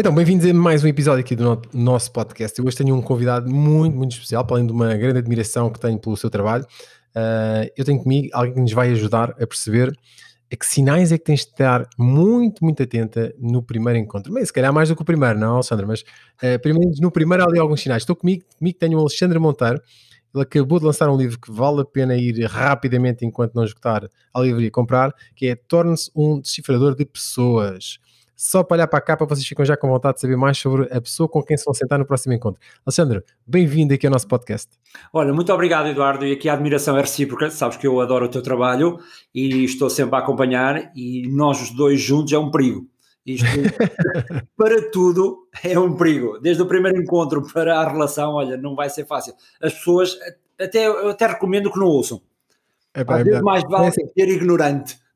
Então, bem-vindos a mais um episódio aqui do no nosso podcast. Eu hoje tenho um convidado muito, muito especial, para além de uma grande admiração que tenho pelo seu trabalho. Uh, eu tenho comigo alguém que nos vai ajudar a perceber a que sinais é que tens de estar muito, muito atenta no primeiro encontro. Mas se calhar mais do que o primeiro, não, Alexandre? Mas uh, primeiro, no primeiro há ali alguns sinais. Estou comigo, comigo tenho o Alexandre Monteiro. Ele acabou de lançar um livro que vale a pena ir rapidamente enquanto não esgotar a livraria comprar, que é Torne-se um decifrador de pessoas. Só para olhar para a capa vocês ficam já com vontade de saber mais sobre a pessoa com quem se vão sentar no próximo encontro. Alexandre, bem-vindo aqui ao nosso podcast. Olha, muito obrigado Eduardo e aqui a admiração é recíproca, sabes que eu adoro o teu trabalho e estou sempre a acompanhar e nós os dois juntos é um perigo. Isto para tudo é um perigo. Desde o primeiro encontro para a relação, olha, não vai ser fácil. As pessoas, até, eu até recomendo que não ouçam. É, bem, Às vezes mais vale é assim. ser ignorante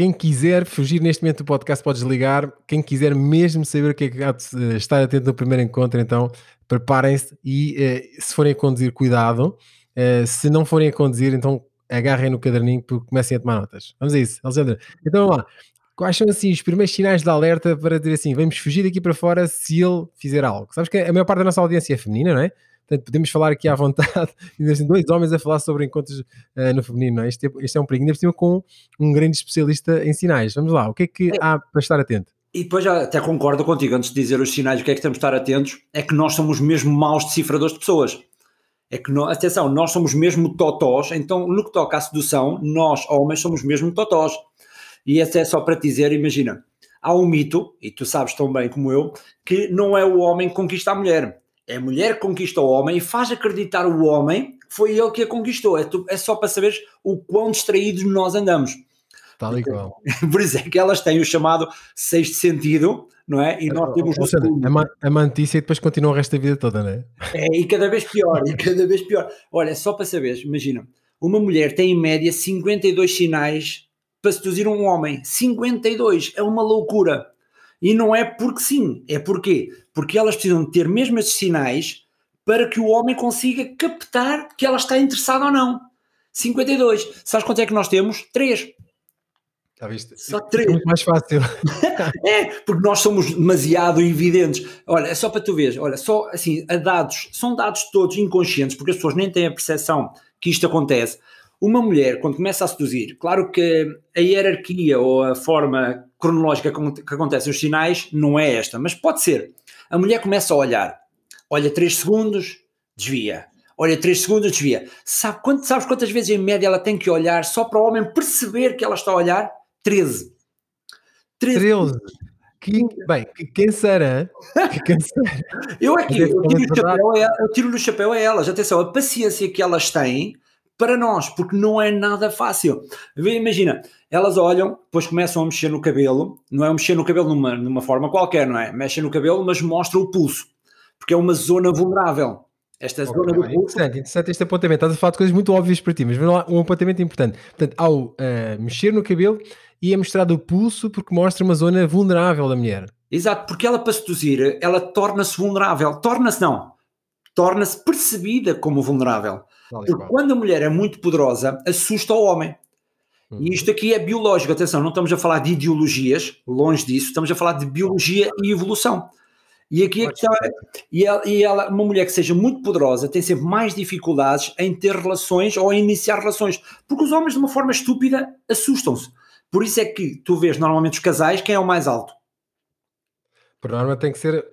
quem quiser fugir neste momento do podcast pode desligar. Quem quiser mesmo saber o que é que há de estar atento no primeiro encontro, então preparem-se e eh, se forem a conduzir, cuidado. Eh, se não forem a conduzir, então agarrem no caderninho porque comecem a tomar notas. Vamos a isso, Alexandre. Então vamos lá. Quais são assim os primeiros sinais de alerta para dizer assim, vamos fugir daqui para fora se ele fizer algo? Sabes que a maior parte da nossa audiência é feminina, não é? Portanto, podemos falar aqui à vontade, e assim, dois homens a falar sobre encontros uh, no feminino. É? Este, é, este é um perigo, ainda por cima com um grande especialista em sinais. Vamos lá, o que é que é. há para estar atento? E depois até concordo contigo, antes de dizer os sinais, o que é que temos de estar atentos, é que nós somos mesmo maus decifradores de pessoas. É que, nós, atenção, nós somos mesmo totós, então no que toca à sedução, nós, homens, somos mesmo totós. E esse é só para te dizer, imagina, há um mito, e tu sabes tão bem como eu, que não é o homem que conquista a mulher, é a mulher que conquista o homem e faz acreditar o homem que foi ele que a conquistou. É, tu, é só para saberes o quão distraídos nós andamos. Tal e qual. Por isso é que elas têm o chamado sexto sentido, não é? E nós temos Ou seja, a, a mantícia e depois continua o resto da vida toda, não é? É, e cada vez pior, e cada vez pior. Olha, só para saberes, imagina, uma mulher tem em média 52 sinais para seduzir um homem. 52, é uma loucura. E não é porque sim, é porque Porque elas precisam ter mesmo esses sinais para que o homem consiga captar que ela está interessada ou não. 52. Sabes quanto é que nós temos? 3. Já viste? Só 3. É muito mais fácil. é, porque nós somos demasiado evidentes. Olha, é só para tu veres, olha, só assim, a dados, são dados todos inconscientes, porque as pessoas nem têm a percepção que isto acontece. Uma mulher, quando começa a seduzir, claro que a hierarquia ou a forma cronológica que acontecem os sinais não é esta, mas pode ser. A mulher começa a olhar, olha 3 segundos, desvia. Olha 3 segundos, desvia. Sabe, quanto, sabes quantas vezes em média ela tem que olhar só para o homem perceber que ela está a olhar? 13. 13. 13. Que, bem, quem será? Será? eu aqui, eu tiro, o chapéu, eu tiro o chapéu a elas. Atenção, a paciência que elas têm para nós, porque não é nada fácil. Imagina, elas olham, depois começam a mexer no cabelo, não é mexer no cabelo numa, numa forma qualquer, não é? Mexem no cabelo, mas mostram o pulso, porque é uma zona vulnerável. Esta okay, zona do pulso. Interessante, interessante este apontamento. Estás a falar de coisas muito óbvias para ti, mas um apontamento importante. Portanto, ao uh, mexer no cabelo e é mostrado o pulso porque mostra uma zona vulnerável da mulher. Exato, porque ela para seduzir, ela torna-se vulnerável. Torna-se não, torna-se percebida como vulnerável. Porque quando a mulher é muito poderosa, assusta o homem. Uhum. E isto aqui é biológico, atenção, não estamos a falar de ideologias, longe disso, estamos a falar de biologia e evolução. E aqui a questão é, e ela, e ela, uma mulher que seja muito poderosa tem sempre mais dificuldades em ter relações ou em iniciar relações, porque os homens de uma forma estúpida assustam-se. Por isso é que tu vês normalmente os casais, quem é o mais alto? Por norma tem que ser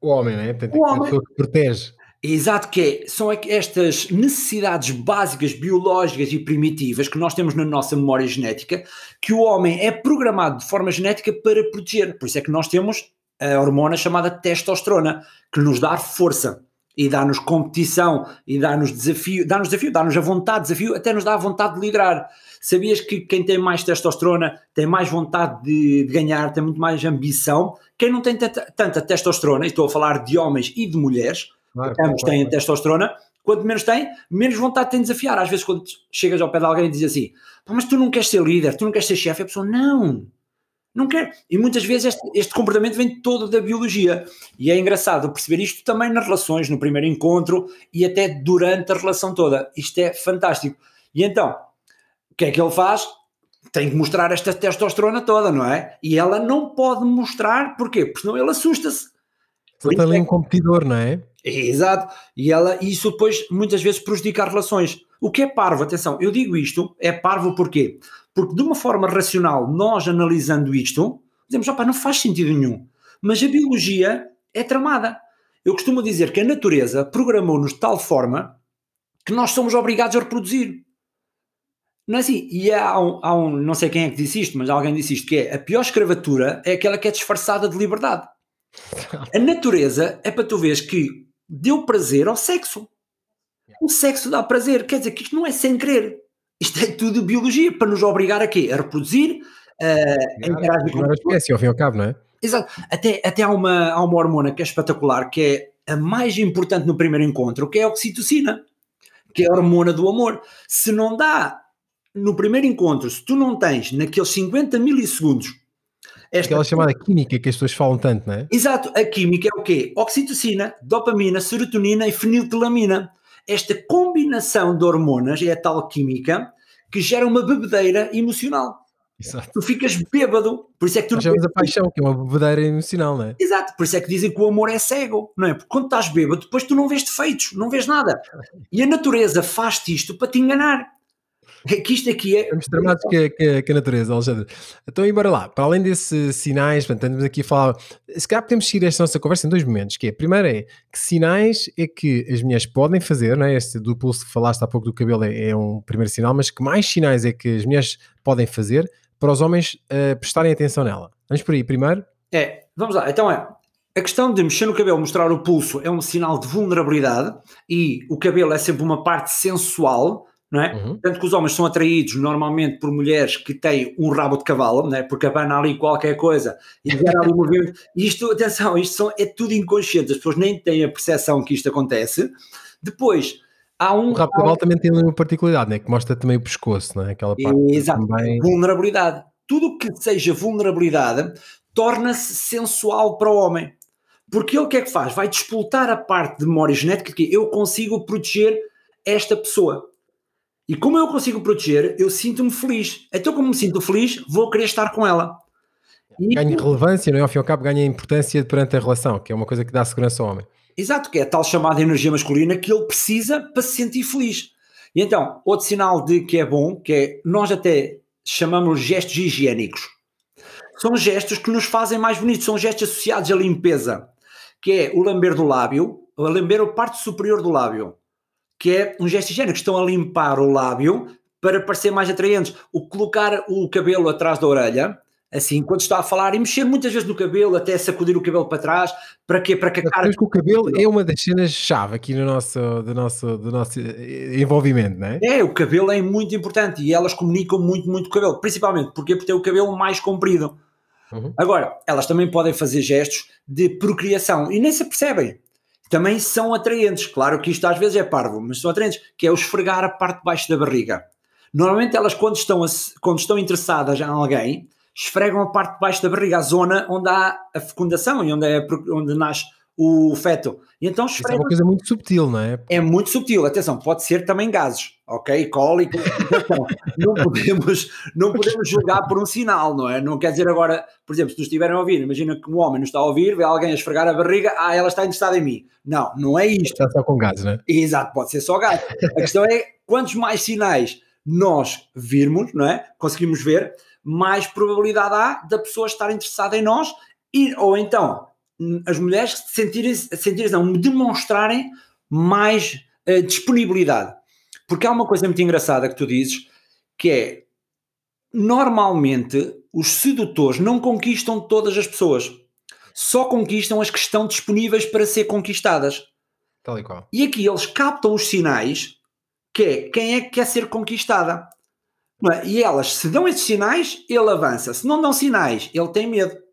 o homem, né? Tem, o homem. que protege. Exato, que é, são estas necessidades básicas, biológicas e primitivas que nós temos na nossa memória genética, que o homem é programado de forma genética para proteger. Por isso é que nós temos a hormona chamada testosterona, que nos dá força e dá-nos competição e dá-nos desafio, dá-nos desafio, dá-nos a vontade de desafio, até nos dá a vontade de liderar. Sabias que quem tem mais testosterona tem mais vontade de, de ganhar, tem muito mais ambição? Quem não tem tanta, tanta testosterona, e estou a falar de homens e de mulheres, Claro, ambos têm claro. testosterona. Quanto menos tem, menos vontade tem de desafiar. Às vezes, quando chegas ao pé de alguém e dizes assim: mas tu não queres ser líder, tu não queres ser chefe, a pessoa não, não quer. E muitas vezes este, este, comportamento vem todo da biologia. E é engraçado perceber isto também nas relações, no primeiro encontro e até durante a relação toda. Isto é fantástico. E então, o que é que ele faz? Tem que mostrar esta testosterona toda, não é? E ela não pode mostrar, porquê? Porque senão ele assusta-se Só tem ali um competidor, não é? Exato. E ela, isso depois muitas vezes prejudica as relações. O que é parvo, atenção, eu digo isto, é parvo porquê? Porque de uma forma racional, nós analisando isto, dizemos, opá, não faz sentido nenhum. Mas a biologia é tramada. Eu costumo dizer que a natureza programou-nos de tal forma que nós somos obrigados a reproduzir. Não é assim? E há um, há um, não sei quem é que disse isto, mas alguém disse isto, que é a pior escravatura é aquela que é disfarçada de liberdade. A natureza é para tu veres que deu prazer ao sexo. O sexo dá prazer, quer dizer que isto não é sem querer. Isto é tudo biologia, para nos obrigar a quê? A reproduzir, a interagir com a espécie, ao fim e ao cabo, não é? Exato. Até, até há, uma, há uma hormona que é espetacular, que é a mais importante no primeiro encontro, que é a oxitocina, que é a hormona do amor. Se não dá no primeiro encontro, se tu não tens naqueles 50 milissegundos esta Aquela chamada química que as pessoas falam tanto, não é? Exato, a química é o quê? Oxitocina, dopamina, serotonina e feniltilamina. Esta combinação de hormonas é a tal química que gera uma bebedeira emocional. Exato. Tu ficas bêbado, por isso é que tu Nós chamamos a paixão, que é uma bebedeira emocional, não é? Exato, por isso é que dizem que o amor é cego, não é? Porque quando estás bêbado, depois tu não vês defeitos, não vês nada. E a natureza faz-te isto para te enganar. Que isto aqui é. Estamos tramados que, que, que a natureza, Alexandre. Então, embora lá, para além desses sinais, portanto, estamos aqui a falar. Se calhar podemos seguir esta nossa conversa em dois momentos: que é, primeiro é que sinais é que as mulheres podem fazer, não é? Este do pulso que falaste há pouco do cabelo é, é um primeiro sinal, mas que mais sinais é que as mulheres podem fazer para os homens uh, prestarem atenção nela? Vamos por aí, primeiro? É, vamos lá, então é. A questão de mexer no cabelo, mostrar o pulso, é um sinal de vulnerabilidade e o cabelo é sempre uma parte sensual não é? Uhum. Tanto que os homens são atraídos normalmente por mulheres que têm um rabo de cavalo, não é? Porque abana ali qualquer coisa e gera ali movimento. Isto, atenção, isto são, é tudo inconsciente, as pessoas nem têm a percepção que isto acontece. Depois, há um. O rabo de cavalo também tem uma particularidade, né? Que mostra também o pescoço, não é? Aquela parte. Exato, também... vulnerabilidade. Tudo que seja vulnerabilidade torna-se sensual para o homem. Porque ele o que é que faz? Vai despoltar a parte de memória genética que eu consigo proteger esta pessoa. E como eu consigo proteger, eu sinto-me feliz. Então, como me sinto feliz, vou querer estar com ela. E... Ganha relevância, não é? Ao fim e ao cabo, ganha importância perante a relação, que é uma coisa que dá segurança ao homem. Exato, que é a tal chamada energia masculina que ele precisa para se sentir feliz. E então, outro sinal de que é bom, que é nós até chamamos gestos higiênicos. São gestos que nos fazem mais bonitos, são gestos associados à limpeza, que é o lamber do lábio, o lamber a parte superior do lábio que é um gesto higiênico, estão a limpar o lábio para parecer mais atraentes. O colocar o cabelo atrás da orelha, assim, quando está a falar e mexer muitas vezes no cabelo, até sacudir o cabelo para trás, para quê? Para que a cara... que o cabelo é uma das cenas-chave aqui no nosso, do, nosso, do nosso envolvimento, não é? É, o cabelo é muito importante e elas comunicam muito, muito o cabelo, principalmente porque, porque tem o cabelo mais comprido. Uhum. Agora, elas também podem fazer gestos de procriação e nem se percebem também são atraentes. Claro que isto às vezes é parvo, mas são atraentes, que é o esfregar a parte de baixo da barriga. Normalmente elas, quando estão, a, quando estão interessadas em alguém, esfregam a parte de baixo da barriga, a zona onde há a fecundação e onde, é, onde nasce o feto. E então Isso é uma coisa muito subtil, não é? É muito subtil, atenção, pode ser também gases, ok? Cólico, não podemos, não podemos julgar por um sinal, não é? Não quer dizer agora, por exemplo, se nos estiverem a ouvir, imagina que um homem nos está a ouvir, vê alguém a esfregar a barriga, ah, ela está interessada em mim. Não, não é isto. Está só com gases, não é? Exato, pode ser só gases. A questão é quantos mais sinais nós virmos, não é? Conseguimos ver, mais probabilidade há da pessoa estar interessada em nós e, ou então as mulheres sentirem, sentirem não, demonstrarem mais uh, disponibilidade. Porque há uma coisa muito engraçada que tu dizes, que é normalmente os sedutores não conquistam todas as pessoas, só conquistam as que estão disponíveis para ser conquistadas. Tal e qual. E aqui eles captam os sinais, que é quem é que quer ser conquistada. É? E elas, se dão esses sinais, ele avança. Se não dão sinais, ele tem medo.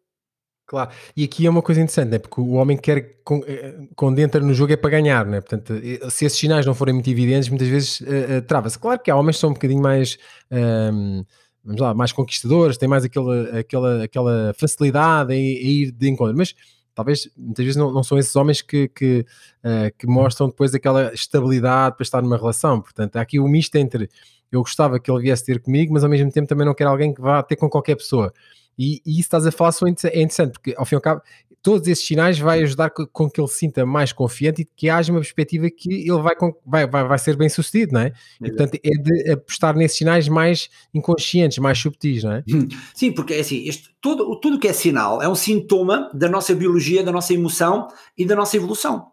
Claro, e aqui é uma coisa interessante, né? porque o homem quer, eh, quando entra no jogo é para ganhar, né? portanto, eh, se esses sinais não forem muito evidentes, muitas vezes uh, uh, trava-se. Claro que há homens que são um bocadinho mais, um, ehm, vamos lá, mais conquistadores, têm mais aquela, aquela, aquela facilidade em, ir de encontro, mas talvez muitas vezes não, não são esses homens que, que, uh, que mostram depois aquela estabilidade para estar numa relação, portanto, há aqui o misto entre eu gostava que ele viesse ter comigo, mas ao mesmo tempo também não quero alguém que vá ter com qualquer pessoa. E, e isso estás a falar só é interessante, porque ao fim e ao cabo todos esses sinais vai ajudar com, que ele se sinta mais confiante e que haja uma perspectiva que ele vai, vai, vai, vai ser bem sucedido, não é? E, portanto, é de apostar nesses sinais mais inconscientes, mais subtis, não é? Sim, porque é assim, isto, tudo, tudo que é sinal é um sintoma da nossa biologia, da nossa emoção e da nossa evolução.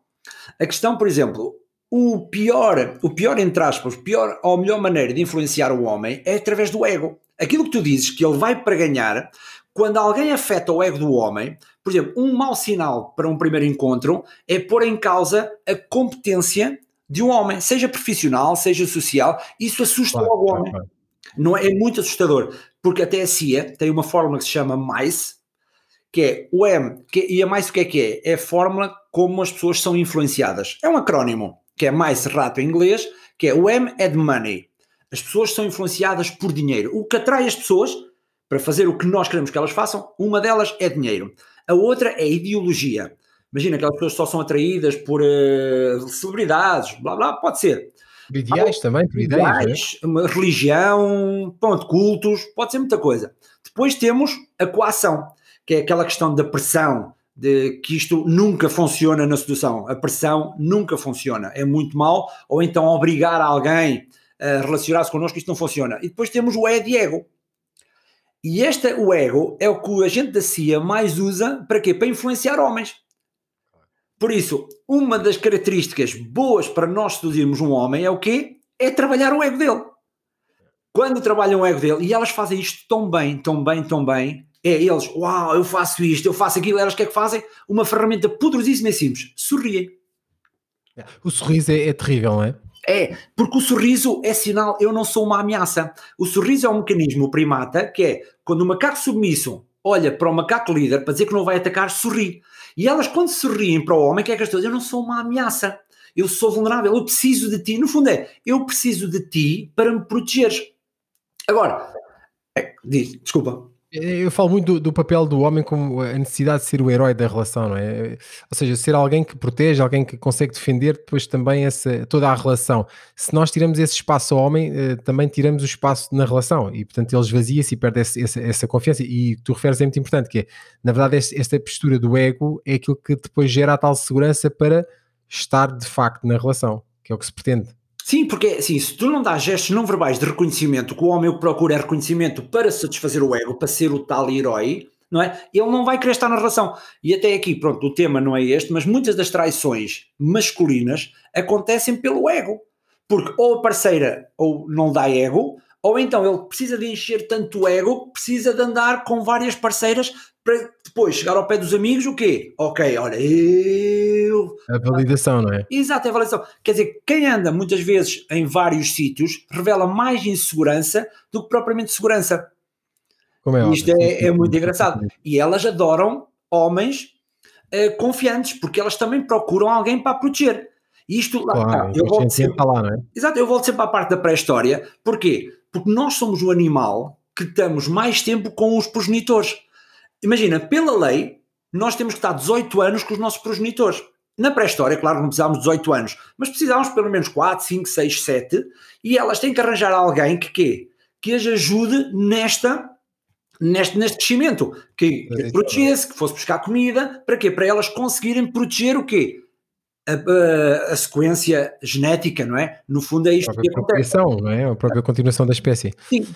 A questão, por exemplo, o pior, o pior entre aspas, pior ou melhor maneira de influenciar o homem é através do ego. Aquilo que tu dizes que ele vai para ganhar, quando alguém afeta o ego do homem, por exemplo, um mau sinal para um primeiro encontro é pôr em causa a competência de um homem, seja profissional, seja social, isso assusta claro, logo o homem. Claro. Não é, é muito assustador, porque até a CIA tem uma fórmula que se chama MICE, que é o M, que, e a MICE o que é que é? É a fórmula como as pessoas são influenciadas. É um acrónimo, que é MICE rato em inglês, que é o M é de money. As pessoas são influenciadas por dinheiro. O que atrai as pessoas para fazer o que nós queremos que elas façam, uma delas é dinheiro. A outra é ideologia. Imagina que as pessoas só são atraídas por uh, celebridades, blá blá, pode ser. Por ideais ah, também, por. É? religião, pronto, cultos, pode ser muita coisa. Depois temos a coação, que é aquela questão da pressão, de que isto nunca funciona na sedução. A pressão nunca funciona, é muito mal, ou então obrigar alguém a relacionar-se connosco, isto não funciona. E depois temos o E de ego. E este, o ego, é o que o agente da CIA mais usa para quê? Para influenciar homens. Por isso, uma das características boas para nós seduzirmos um homem é o quê? É trabalhar o ego dele. Quando trabalham o ego dele, e elas fazem isto tão bem, tão bem, tão bem, é eles, uau, eu faço isto, eu faço aquilo, elas o que é que fazem? Uma ferramenta poderosíssima e simples, sorriem. O sorriso é, é terrível, não é? É, porque o sorriso é sinal, eu não sou uma ameaça. O sorriso é um mecanismo primata que é quando o macaco submisso olha para o macaco líder para dizer que não vai atacar, sorri. E elas, quando sorriem para o homem, que é que as pessoas Eu não sou uma ameaça, eu sou vulnerável, eu preciso de ti. No fundo é, eu preciso de ti para me protegeres. Agora, é, diz, desculpa. Eu falo muito do, do, papel do homem como a necessidade de ser o herói da relação, não é? Ou seja, ser alguém que protege, alguém que consegue defender depois também essa, toda a relação. Se nós tiramos esse espaço ao homem, eh, também tiramos o espaço na relação e, portanto, ele esvazia-se e perde essa, essa, essa, confiança. E tu referes é muito importante, que é, na verdade, esta postura do ego é aquilo que depois gera a tal segurança para estar de facto na relação, que é o que se pretende. Sim, porque assim, se tu não dás gestos não verbais de reconhecimento, que o homem o que procura é reconhecimento para satisfazer o ego, para ser o tal herói, não é? Ele não vai querer estar na relação. E até aqui, pronto, o tema não é este, mas muitas das traições masculinas acontecem pelo ego. Porque ou a parceira ou não dá ego, ou então ele precisa de encher tanto ego precisa de andar com várias parceiras para depois chegar ao pé dos amigos, o quê? Ok, olha, eu. A validação, não é? Exato, é a validação. Quer dizer, quem anda muitas vezes em vários sítios revela mais insegurança do que propriamente segurança. Como é Isto é, é, muito engraçado. E elas adoram homens uh, confiantes, porque elas também procuram alguém para proteger. Isto, lá, claro, eu volto sempre, lá, não é? Exato, eu volto sempre à parte da pré-história. Porquê? Porque nós somos o animal que estamos mais tempo com os progenitores. Imagina, pela lei, nós temos que estar 18 anos com os nossos progenitores. Na pré-história, claro, não precisávamos de 18 anos, mas precisávamos pelo menos 4, 5, 6, 7, e elas têm que arranjar alguém que quê? Que as ajude nesta, neste, neste crescimento, que, que protegesse, que fosse buscar comida, para quê? Para elas conseguirem proteger o quê? A, a, a, sequência genética, não é? No fundo é isto a que acontece. Não é? A própria continuação da espécie. Sim,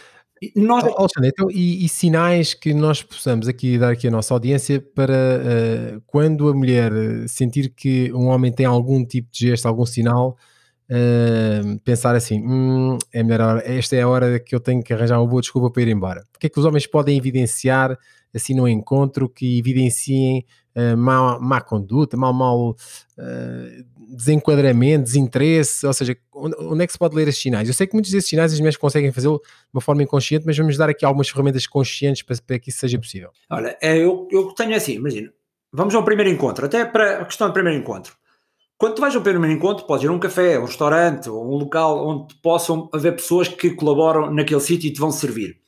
nós... Alexandre, então, e, e, sinais que nós possamos aqui dar aqui a nossa audiência para uh, quando a mulher eh, sentir que um homem tem algum tipo de gesto, algum sinal, uh, pensar assim, hum, é melhor esta é a hora que eu tenho que arranjar uma boa desculpa para ir embora. O que é que os homens podem evidenciar assim no encontro que evidenciem uh, má, má conduta, mau, mau uh, desenquadramento, desinteresse, ou seja, onde é que se pode ler esses sinais? Eu sei que muitos desses sinais as mulheres conseguem fazê-lo de uma forma inconsciente, mas vamos dar aqui algumas ferramentas conscientes para, para que isso seja possível. Olha, é, eu, eu tenho assim, imagina, vamos ao primeiro encontro, até para a questão do primeiro encontro. Quando tu vais ao primeiro encontro, podes ir a um café, um restaurante, ou um local onde possam haver pessoas que colaboram naquele sítio e te vão servir.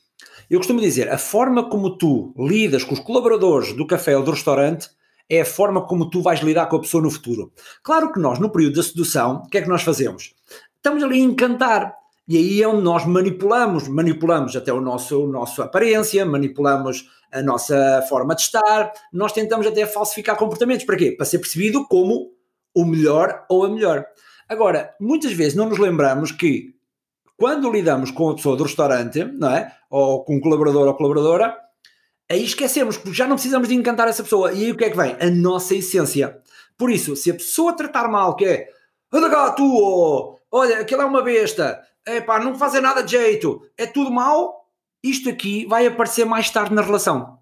Eu costumo dizer, a forma como tu lidas com os colaboradores do café ou do restaurante é a forma como tu vais lidar com a pessoa no futuro. Claro que nós, no período da sedução, o que é que nós fazemos? Estamos ali a encantar. E aí é onde nós manipulamos, manipulamos até o nosso, o nosso aparência, manipulamos a nossa forma de estar, nós tentamos até falsificar comportamentos. Para quê? Para ser percebido como o melhor ou a melhor. Agora, muitas vezes não nos lembramos que quando lidamos com a pessoa do restaurante, não é? Ou com um colaborador ou colaboradora, aí esquecemos, porque já não precisamos de encantar essa pessoa. E aí o que é que vem? A nossa essência. Por isso, se a pessoa tratar mal, que é anda cá tu, oh, olha, aquilo é uma besta, é pá, não fazem nada de jeito, é tudo mal, isto aqui vai aparecer mais tarde na relação.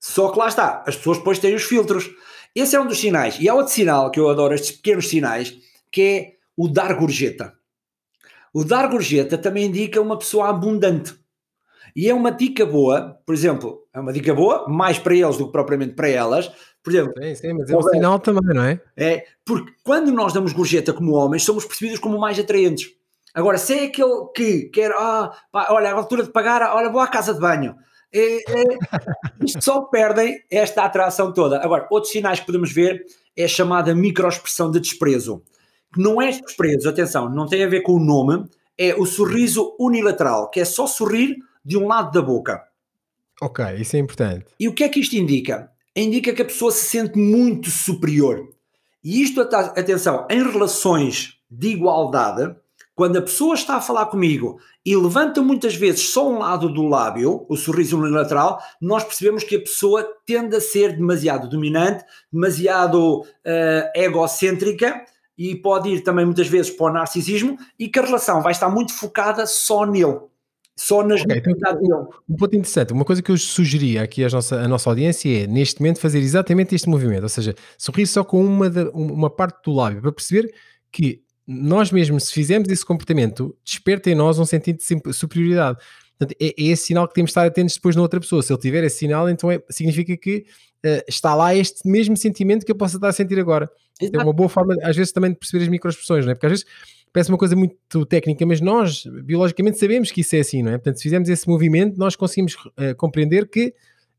Só que lá está, as pessoas depois têm os filtros. Esse é um dos sinais. E há outro sinal que eu adoro, estes pequenos sinais, que é o dar gorjeta. O dar gorjeta também indica uma pessoa abundante. E é uma dica boa, por exemplo, é uma dica boa, mais para eles do que propriamente para elas. Por exemplo, sim, sim, mas é um sinal também, não é? É, porque quando nós damos gorjeta como homens, somos percebidos como mais atraentes. Agora, se é aquele que quer, ah, pá, olha, a altura de pagar, olha, vou à casa de banho. É, é, isto só perdem esta atração toda. Agora, outros sinais que podemos ver é a chamada microexpressão de desprezo. Que não é desprezo, atenção, não tem a ver com o nome, é o sorriso unilateral, que é só sorrir de um lado da boca. Ok, isso é importante. E o que é que isto indica? Indica que a pessoa se sente muito superior. E isto, atenção, em relações de igualdade, quando a pessoa está a falar comigo e levanta muitas vezes só um lado do lábio, o sorriso unilateral, nós percebemos que a pessoa tende a ser demasiado dominante, demasiado uh, egocêntrica e pode ir também muitas vezes para o narcisismo e que a relação vai estar muito focada só nele só nas okay, então, Um ponto interessante, uma coisa que eu sugeria aqui à nossa, à nossa audiência é, neste momento, fazer exatamente este movimento, ou seja, sorrir só com uma, uma parte do lábio, para perceber que nós mesmos, se fizermos esse comportamento, desperta em nós um sentido de superioridade. Portanto, é, é, esse sinal que temos de estar atentos depois na outra pessoa. Se ele tiver esse sinal, então é, significa que uh, está lá este mesmo sentimento que eu posso estar a sentir agora. Exato. É uma boa forma, às vezes, também de perceber as microexpressões, não é? Porque às vezes parece uma coisa muito técnica, mas nós, biologicamente, sabemos que isso é assim, não é? Portanto, se fizermos esse movimento, nós conseguimos uh, compreender que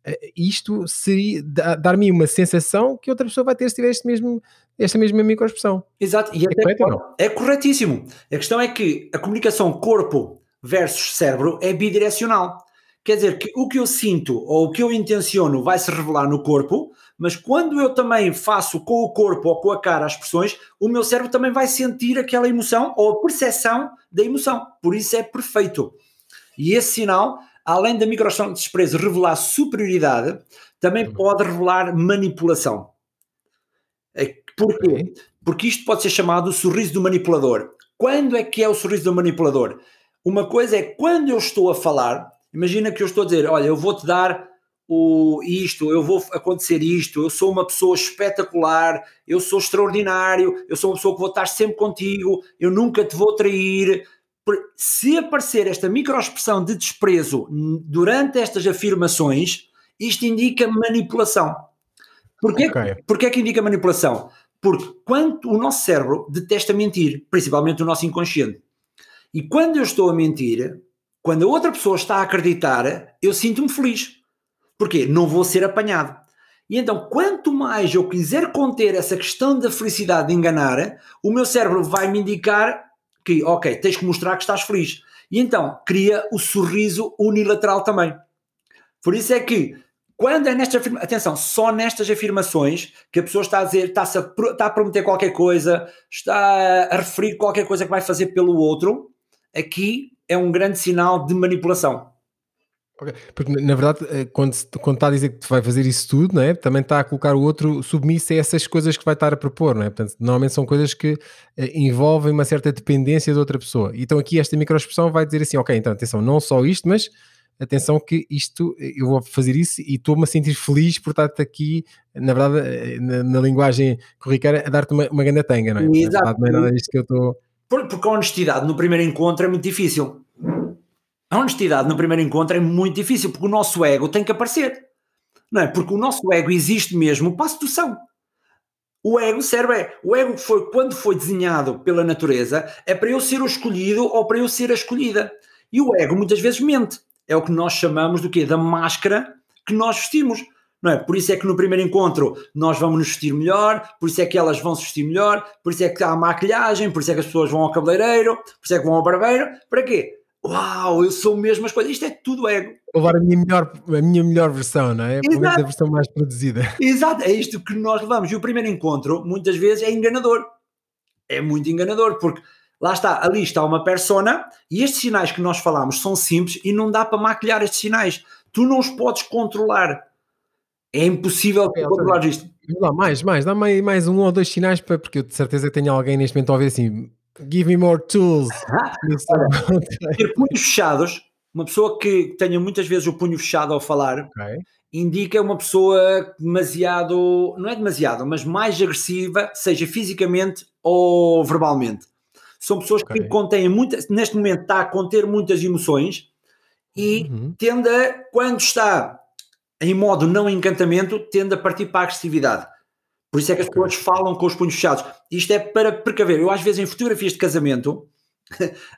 uh, isto seria dar-me uma sensação que outra pessoa vai ter se tiver este mesmo, esta mesma microexpressão. Exato, e é, correto, é corretíssimo. A questão é que a comunicação corpo versus cérebro é bidirecional. Quer dizer que o que eu sinto ou o que eu intenciono vai se revelar no corpo, mas quando eu também faço com o corpo ou com a cara as expressões, o meu cérebro também vai sentir aquela emoção ou a percepção da emoção. Por isso é perfeito. E esse sinal, além da microação de desprezo revelar superioridade, também uhum. pode revelar manipulação. É, porquê? Porque isto pode ser chamado o sorriso do manipulador. Quando é que é o sorriso do manipulador? Uma coisa é quando eu estou a falar, imagina que eu estou a dizer, olha, eu vou-te dar o, isto, eu vou acontecer isto, eu sou uma pessoa espetacular, eu sou extraordinário, eu sou uma pessoa que vou estar sempre contigo, eu nunca te vou trair. Se aparecer esta microexpressão de desprezo durante estas afirmações, isto indica manipulação. Porquê, okay. porquê é que indica manipulação? Porque quando o nosso cérebro detesta mentir, principalmente o nosso inconsciente. E quando eu estou a mentir, quando a outra pessoa está a acreditar, eu sinto-me feliz. Porquê? Não vou ser apanhado. E então, quanto mais eu quiser conter essa questão da felicidade de enganar, o meu cérebro vai me indicar que, ok, tens que mostrar que estás feliz. E então, cria o sorriso unilateral também. Por isso é que, quando é nestas atenção, só nestas afirmações que a pessoa está a dizer, está a, está a prometer qualquer coisa, está a referir qualquer coisa que vai fazer pelo outro, aqui é um grande sinal de manipulação. Okay. Porque na verdade, eh, quando, quando está a dizer que vai fazer isso tudo, não é? também está a colocar o outro submisso a essas coisas que vai estar a propor, não é? Portanto, normalmente são coisas que eh, envolvem uma certa dependência de outra pessoa. Então aqui esta microexpressão vai dizer assim, ok, então atenção, não só isto, mas atenção que isto, eh, eu vou fazer isso e estou-me a sentir feliz por estar aqui, na verdade, na, na linguagem corriqueira, a dar-te uma, uma grande tanga, não é? Exato. Não é nada disto que eu estou... Porque a honestidade no primeiro encontro é muito difícil a honestidade no primeiro encontro é muito difícil, porque o nosso ego tem que aparecer. Não é? Porque o nosso ego existe mesmo para a sedução. O ego serve é, o ego foi quando foi desenhado pela natureza é para eu ser o escolhido ou para eu ser a escolhida. E o ego muitas vezes mente. É o que nós chamamos do quê? Da máscara que nós vestimos. Não é? Por isso é que no primeiro encontro nós vamos nos vestir melhor, por isso é que elas vão se vestir melhor, por isso é que há maquilhagem, por isso é que as pessoas vão ao cabeleireiro, por isso é que vão ao barbeiro. Para quê? Uau, eu sou mesmo as coisas. Isto é tudo ego. Levar a minha melhor, a minha melhor versão, não é? Menos a versão mais produzida. Exato, é isto que nós levamos. E o primeiro encontro, muitas vezes, é enganador. É muito enganador, porque lá está, ali está uma persona e estes sinais que nós falamos são simples e não dá para maquilhar estes sinais. Tu não os podes controlar. É impossível é, controlar isto. Lá, mais, mais, dá mais, mais um ou dois sinais, para, porque eu de certeza tenho alguém neste momento a ouvir assim: give me more tools. ter punhos fechados, uma pessoa que tenha muitas vezes o punho fechado ao falar, okay. indica uma pessoa demasiado, não é demasiado, mas mais agressiva, seja fisicamente ou verbalmente. São pessoas okay. que contêm muitas, neste momento está a conter muitas emoções e uhum. tende a, quando está em modo não encantamento, tende a partir para a agressividade. Por isso é que as pessoas falam com os punhos fechados. Isto é para precaver. Eu, às vezes, em fotografias de casamento,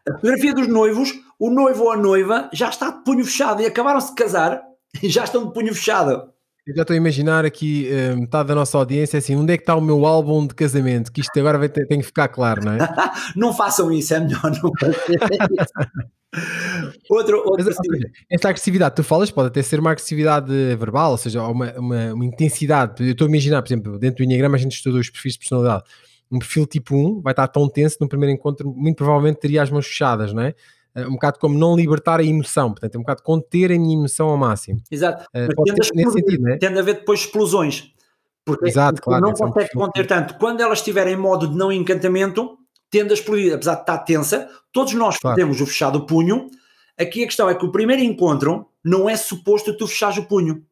a fotografia dos noivos, o noivo ou a noiva já está de punho fechado e acabaram-se de casar e já estão de punho fechado. Eu já estou a imaginar aqui uh, metade da nossa audiência assim, onde é que está o meu álbum de casamento? Que isto agora ter, tem que ficar claro, não é? não façam isso, é melhor não fazer outro, outro Mas, seja, esta agressividade tu falas pode até ser uma agressividade verbal, ou seja, uma, uma, uma intensidade. Eu estou a imaginar, por exemplo, dentro do Enneagrama a gente estuda os perfis de personalidade. Um perfil tipo 1 vai estar tão tenso no primeiro encontro, muito provavelmente teria as mãos fechadas, não é? Eh, um bocado como não libertar a emoção, portanto, é um bocado conter a minha emoção ao máximo. Exato, uh, mas tende, sentido, né? tende a haver depois explosões, porque Exato, claro, não consegue conter tanto. Quando ela estiver em modo de não encantamento, tende a explodir, apesar de estar tensa, todos nós claro. temos o fechado punho, aqui a questão é que o primeiro encontro não é suposto tu fechares o punho.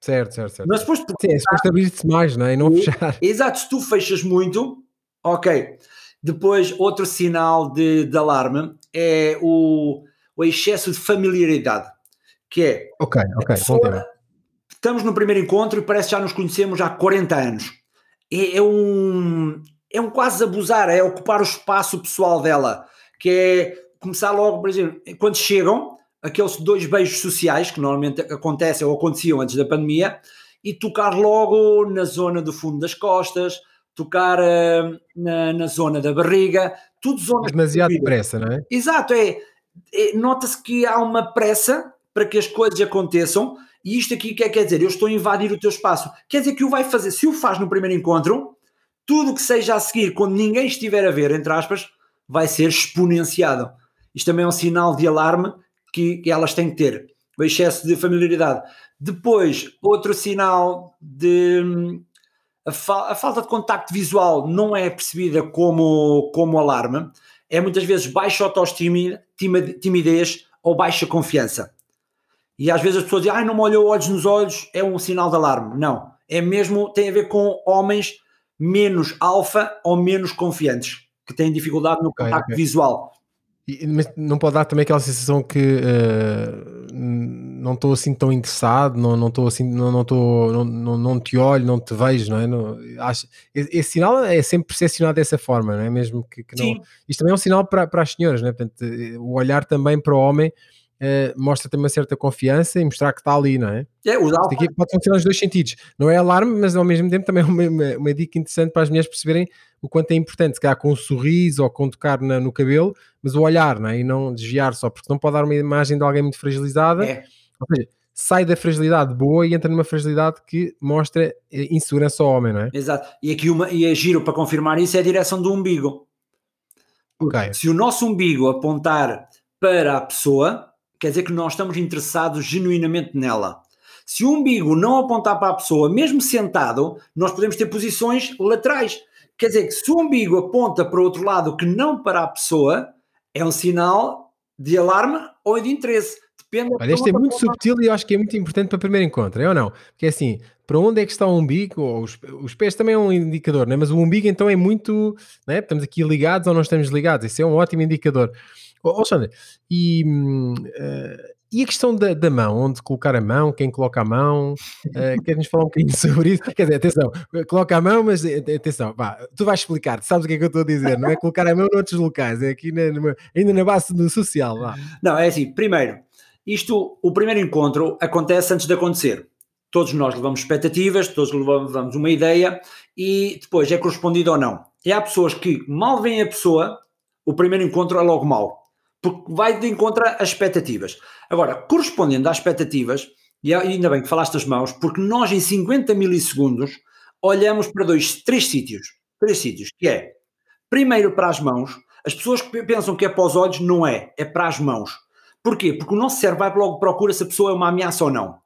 Certo, certo, certo. Não é suposto, Sim, é suposto abrir-se mais, não é? E não fechar. Exato, se tu fechas muito, ok. Depois, outro sinal de, de alarme é o, o excesso de familiaridade, que é... Ok, ok, pessoa. Estamos no primeiro encontro e parece que já nos conhecemos há 40 anos. É, é um, é um quase abusar, é ocupar o espaço pessoal dela, que é começar logo, por exemplo, quando chegam, aqueles dois beijos sociais que normalmente acontecem ou aconteciam antes da pandemia, e tocar logo na zona do fundo das costas, tocar uh, na, na, zona da barriga, tudo zonas. Demasiado depressa, não é? Exato, é, é nota-se que há uma pressa para que as coisas aconteçam, e isto aqui quer, quer dizer, eu estou a invadir o teu espaço. Quer dizer que o vai fazer, se o faz no primeiro encontro, tudo que seja a seguir, quando ninguém estiver a ver, entre aspas, vai ser exponenciado. Isto também é um sinal de alarme que, que elas têm que ter, o excesso de familiaridade. Depois, outro sinal de. A, fa a, falta de contacto visual não é percebida como, como alarme, é muitas vezes baixa autoestima, timidez ou baixa confiança. E às vezes as pessoas dizem, ah, não me olhou olhos nos olhos, é um sinal de alarme. Não, é mesmo, tem a ver com homens menos alfa ou menos confiantes, que têm dificuldade no okay, contacto okay. visual. E, mas não pode dar também aquela sensação que uh, não estou assim tão interessado, não estou assim, não, não, tô, não, não, não, te olho, não te vejo, não é? Não, acho, esse, esse, sinal é sempre percepcionado dessa forma, não é? Mesmo que, que não. Isto também é um sinal para, para as senhoras, não é? Portanto, o olhar também para o homem Uh, mostra também uma certa confiança e mostrar que está ali, não é? É, o Isto aqui pode funcionar nos dois sentidos. Não é alarme, mas ao mesmo tempo também é uma, uma, uma, dica interessante para as mulheres perceberem o quanto é importante, se calhar com um sorriso ou com tocar na, no cabelo, mas o olhar, não é? E não desviar só, porque não pode dar uma imagem de alguém muito fragilizada. É. Ou seja, sai da fragilidade boa e entra numa fragilidade que mostra eh, insegurança ao homem, não é? Exato. E aqui uma, e é giro para confirmar isso é a direção do umbigo. Okay. Se o nosso umbigo apontar para a pessoa, quer dizer que nós estamos interessados genuinamente nela. Se o umbigo não apontar para a pessoa, mesmo sentado, nós podemos ter posições laterais. Quer dizer que se o umbigo aponta para o outro lado que não para a pessoa, é um sinal de alarme ou de interesse. Depende Olha, este é muito subtil e eu acho que é muito importante para o primeiro encontro, é ou não? Porque é assim, para onde é que está o umbigo? Os, os pés também é um indicador, né? mas o umbigo então é muito. Né? Estamos aqui ligados ou não estamos ligados? Isso é um ótimo indicador. Oh, Alexandre, e, uh, e a questão da, da, mão, onde colocar a mão, quem coloca a mão, uh, queres-nos falar um bocadinho sobre isso? Quer dizer, atenção, coloca a mão, mas eh, atenção, vá, tu vais explicar, sabes o que é que eu estou a dizer, não é colocar a mão noutros locais, é aqui na, numa, ainda na base do social. Não, é assim, primeiro, isto, o primeiro encontro acontece antes de acontecer. todos nós levamos expectativas, todos levamos uma ideia e depois é correspondido ou não. E há pessoas que mal veem a pessoa, o primeiro encontro é logo mau, porque vai de encontro às expectativas. Agora, correspondendo às expectativas, e ainda bem que falaste das mãos, porque nós em 50 milissegundos olhamos para dois, três sítios, três sítios, que é, primeiro para as mãos, as pessoas que pensam que é para os olhos, não é, é para as mãos. Porquê? Porque o nosso cérebro vai logo procura se a pessoa é uma ameaça ou não.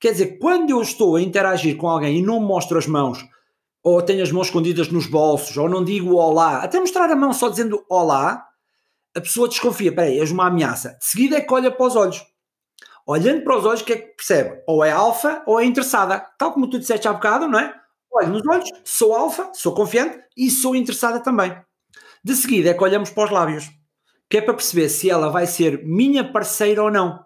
Quer dizer, quando eu estou a interagir com alguém e não mostro as mãos, ou tenho as mãos escondidas nos bolsos, ou não digo olá, até mostrar a mão só dizendo olá, a pessoa desconfia, peraí, és uma ameaça. De seguida é que olha para os olhos. Olhando para os olhos, o que é que percebe? Ou é alfa ou é interessada. Tal como tu disseste há bocado, não é? Olho nos olhos, sou alfa, sou confiante e sou interessada também. De seguida é que olhamos para os lábios, que é para perceber se ela vai ser minha parceira ou não.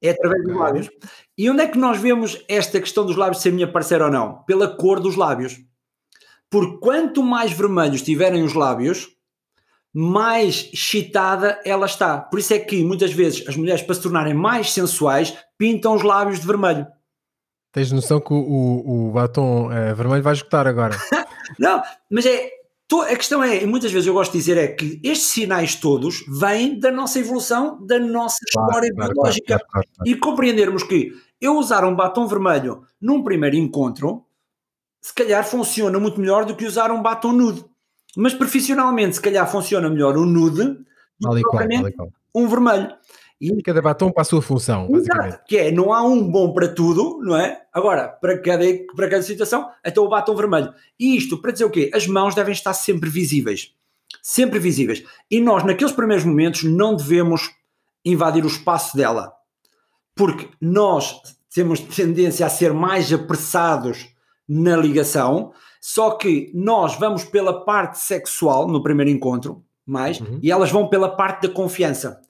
É através dos lábios. E onde é que nós vemos esta questão dos lábios ser minha parceira ou não? Pela cor dos lábios. Porque quanto mais vermelhos tiverem os lábios, mais excitada ela está. Por isso é que muitas vezes as mulheres, para se tornarem mais sensuais, pintam os lábios de vermelho. Tens noção que o, o, o batom é, vermelho vai esgotar agora? Não, mas é. A questão é, e muitas vezes eu gosto de dizer, é que estes sinais todos vêm da nossa evolução, da nossa claro, história claro, biológica. Claro, e compreendermos que eu usar um batom vermelho num primeiro encontro, se calhar funciona muito melhor do que usar um batom nude. Mas profissionalmente, se calhar funciona melhor o nude do que propriamente um vermelho. E cada batom para a sua função, Exato, que é, não há um bom para tudo, não é? Agora, para cada, para cada situação, então o batom vermelho. E isto para dizer o quê? As mãos devem estar sempre visíveis. Sempre visíveis. E nós, naqueles primeiros momentos, não devemos invadir o espaço dela. Porque nós temos tendência a ser mais apressados na ligação, só que nós vamos pela parte sexual no primeiro encontro, mais, uhum. e elas vão pela parte da confiança.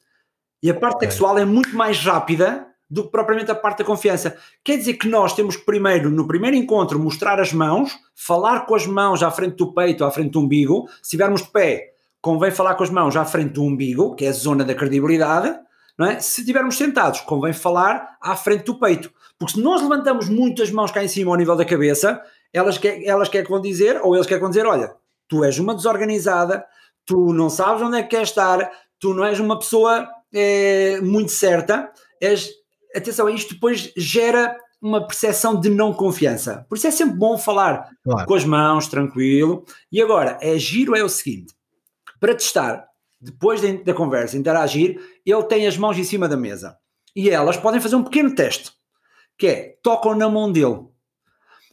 E a parte okay. sexual é muito mais rápida do que propriamente a parte da confiança. Quer dizer que nós temos que primeiro, no primeiro encontro, mostrar as mãos, falar com as mãos à frente do peito, à frente do umbigo. Se estivermos de pé, convém falar com as mãos à frente do umbigo, que é a zona da credibilidade. Não é? Se estivermos sentados, convém falar à frente do peito. Porque se nós levantamos muito as mãos cá em cima ao nível da cabeça, elas que, elas que vão dizer, ou eles que vão dizer, olha, tu és uma desorganizada, tu não sabes onde é que queres estar, tu não és uma pessoa é, muito certa, és, atenção, isto depois gera uma percepção de não confiança. Por isso é sempre bom falar claro. com as mãos, tranquilo. E agora, é giro é o seguinte, para testar, depois de, da conversa, interagir, ele tem as mãos em cima da mesa. E elas podem fazer um pequeno teste, que é, tocam na mão dele.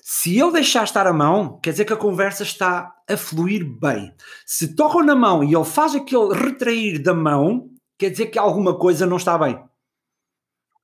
Se ele deixar estar a mão, quer dizer que a conversa está a fluir bem. Se tocam na mão e ele faz aquele retrair da mão, quer dizer que alguma coisa não está bem.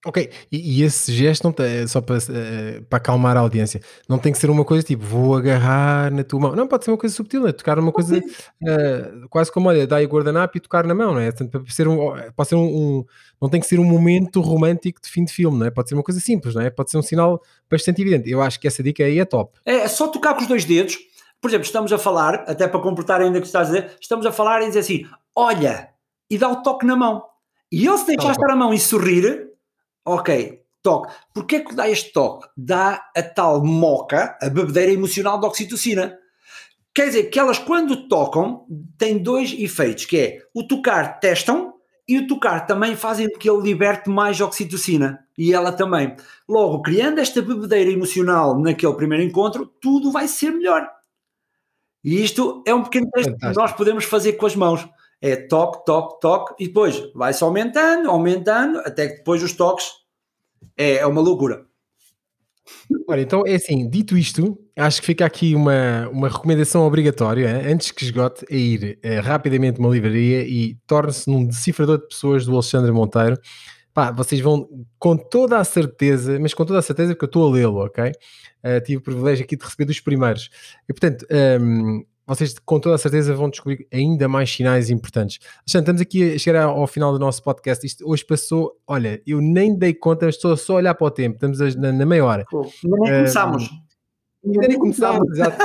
Ok, e, e esse gesto não tem, só para, uh, para acalmar a audiência, não tem que ser uma coisa tipo vou agarrar na tua mão, não pode ser uma coisa subtil, é tocar uma coisa uh, quase como olha, dar o guardanapo e tocar na mão, não é? Portanto, para ser um, pode ser um, um, não tem que ser um momento romântico de fim de filme, não é? Pode ser uma coisa simples, não é? Pode ser um sinal bastante evidente. Eu acho que essa dica aí é top. É, é só tocar com os dois dedos, por exemplo, estamos a falar, até para completar ainda o que estás a dizer, estamos a falar e dizer assim: olha, e dá o toque na mão. E ele se deixar estar a mão e sorrir ok, toque. Porquê que dá este toque? Dá a tal moca, a bebedeira emocional da oxitocina. Quer dizer que elas, quando tocam, têm dois efeitos, que é o tocar testam e o tocar também fazem com que ele liberte mais oxitocina. E ela também. Logo, criando esta bebedeira emocional naquele primeiro encontro, tudo vai ser melhor. E isto é um pequeno teste que nós podemos fazer com as mãos é toque, toque, toque, e depois vai-se aumentando, aumentando, até que depois os toques é, é uma loucura. Olha, então é assim, dito isto, acho que fica aqui uma, uma recomendação obrigatória, antes que esgote, é ir é, rapidamente uma livraria e torne-se num decifrador de pessoas do Alexandre Monteiro. Pá, vocês vão com toda a certeza, mas com toda a certeza porque eu estou a lê-lo, ok? Uh, tive o privilégio aqui de receber dos primeiros. E portanto, um, vocês com toda a certeza vão descobrir ainda mais sinais importantes. Alexandre, estamos aqui a chegar ao final do nosso podcast. Isto hoje passou, olha, eu nem dei conta, estou só a olhar para o tempo, estamos na, na meia hora. Pô, nem começámos. Ainda nem começámos, exato.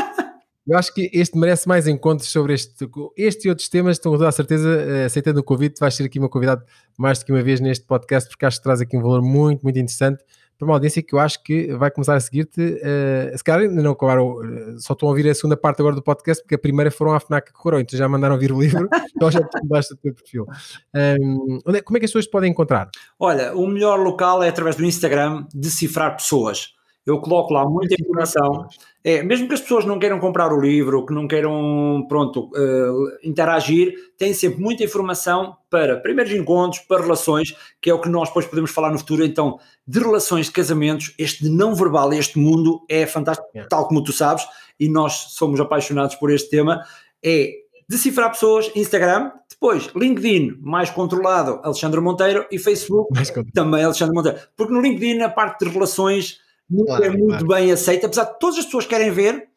Eu acho que este merece mais encontros sobre este, este e outros temas. Estou com toda a certeza, eh, aceitando o convite, vais ser aqui uma convidada mais do que uma vez neste podcast, porque acho que traz aqui um valor muito, muito interessante para uma audiência que eu acho que vai começar a seguir-te. Uh, se calhar ainda não acabaram, uh, só estão a ouvir a segunda parte agora do podcast, porque a primeira foram à FNAC que correu, então já mandaram vir o livro, então já mudaste o teu perfil. Um, é, como é que as pessoas te podem encontrar? Olha, o melhor local é através do Instagram, decifrar pessoas. Eu coloco lá muita informação. É, mesmo que as pessoas não queiram comprar o livro, que não queiram, pronto, uh, interagir, tem sempre muita informação para primeiros encontros, para relações, que é o que nós depois podemos falar no futuro. Então, de relações, de casamentos, este não verbal, este mundo é fantástico, yeah. tal como tu sabes, e nós somos apaixonados por este tema. É decifrar pessoas, Instagram, depois LinkedIn, mais controlado, Alexandre Monteiro, e Facebook, também Alexandre Monteiro. Porque no LinkedIn, a parte de relações nunca claro, é muito claro. bem aceita, apesar de todas as pessoas querem ver,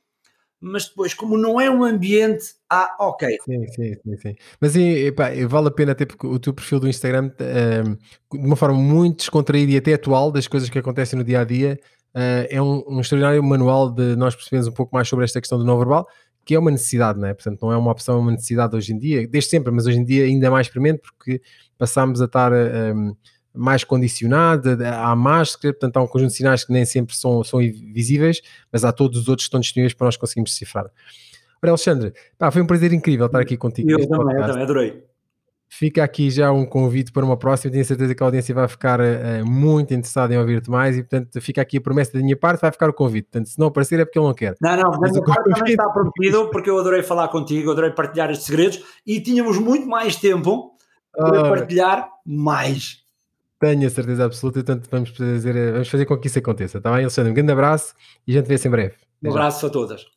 mas depois, como não é um ambiente, ah, ok. Sim, sim, sim. sim. Mas e, epá, vale a pena até porque o teu perfil do Instagram, uh, de uma forma muito descontraída e até atual das coisas que acontecem no dia a dia, uh, é um, um, extraordinário manual de nós percebermos um pouco mais sobre esta questão do não verbal, que é uma necessidade, não é? Portanto, não é uma opção, é uma necessidade hoje em dia, desde sempre, mas hoje em dia ainda mais premente porque passamos a estar. Uh, mais condicionado, há máscara, portanto há um conjunto de sinais que nem sempre são, são visíveis, mas há todos os outros que estão disponíveis para nós conseguirmos decifrar. Ora, Alexandre, pá, foi um prazer incrível estar aqui contigo. Eu também, eu também, adorei. Fica aqui já um convite para uma próxima. Tenho certeza que a audiência vai ficar uh, muito interessada em ouvir-te mais e, portanto, fica aqui a promessa da minha parte. Vai ficar o convite. Portanto, se não aparecer é porque ele não quer. Não, não, da minha parte também está prometido porque eu adorei falar contigo, adorei partilhar estes segredos e tínhamos muito mais tempo para oh. partilhar mais. Tenho a certeza absoluta, portanto vamos fazer, vamos fazer com que isso aconteça. Está bem, Alexandre? Um grande abraço e a gente vê-se em breve. Um abraço a todas.